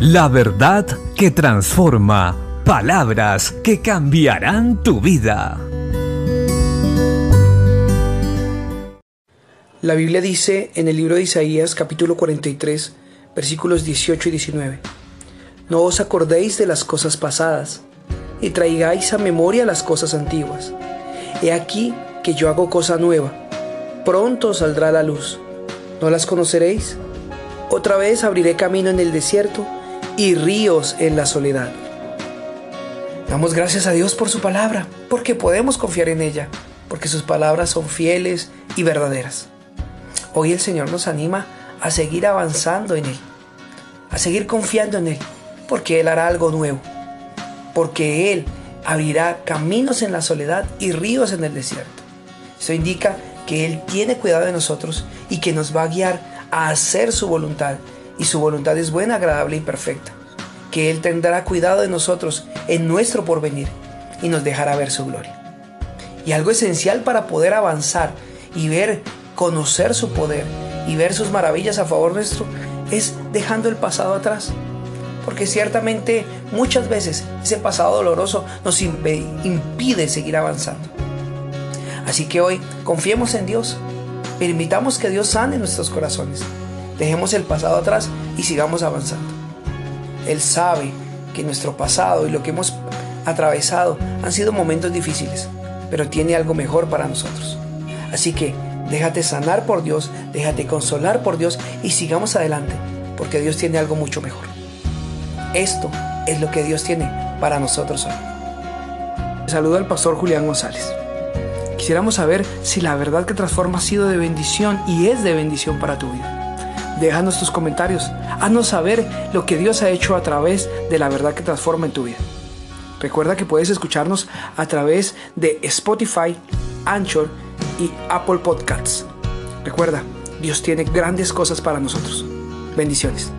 La verdad que transforma. Palabras que cambiarán tu vida. La Biblia dice en el libro de Isaías capítulo 43 versículos 18 y 19, No os acordéis de las cosas pasadas, y traigáis a memoria las cosas antiguas. He aquí que yo hago cosa nueva, pronto saldrá la luz. ¿No las conoceréis? Otra vez abriré camino en el desierto y ríos en la soledad. Damos gracias a Dios por su palabra, porque podemos confiar en ella, porque sus palabras son fieles y verdaderas. Hoy el Señor nos anima a seguir avanzando en Él, a seguir confiando en Él, porque Él hará algo nuevo, porque Él abrirá caminos en la soledad y ríos en el desierto. Eso indica que Él tiene cuidado de nosotros y que nos va a guiar a hacer su voluntad. Y su voluntad es buena, agradable y perfecta. Que Él tendrá cuidado de nosotros en nuestro porvenir y nos dejará ver su gloria. Y algo esencial para poder avanzar y ver, conocer su poder y ver sus maravillas a favor nuestro es dejando el pasado atrás. Porque ciertamente muchas veces ese pasado doloroso nos impide seguir avanzando. Así que hoy confiemos en Dios. Permitamos que Dios sane nuestros corazones. Dejemos el pasado atrás y sigamos avanzando. Él sabe que nuestro pasado y lo que hemos atravesado han sido momentos difíciles, pero tiene algo mejor para nosotros. Así que déjate sanar por Dios, déjate consolar por Dios y sigamos adelante, porque Dios tiene algo mucho mejor. Esto es lo que Dios tiene para nosotros hoy. Saludo al pastor Julián González. Quisiéramos saber si la verdad que transforma ha sido de bendición y es de bendición para tu vida. Déjanos tus comentarios, haznos saber lo que Dios ha hecho a través de la verdad que transforma en tu vida. Recuerda que puedes escucharnos a través de Spotify, Anchor y Apple Podcasts. Recuerda, Dios tiene grandes cosas para nosotros. Bendiciones.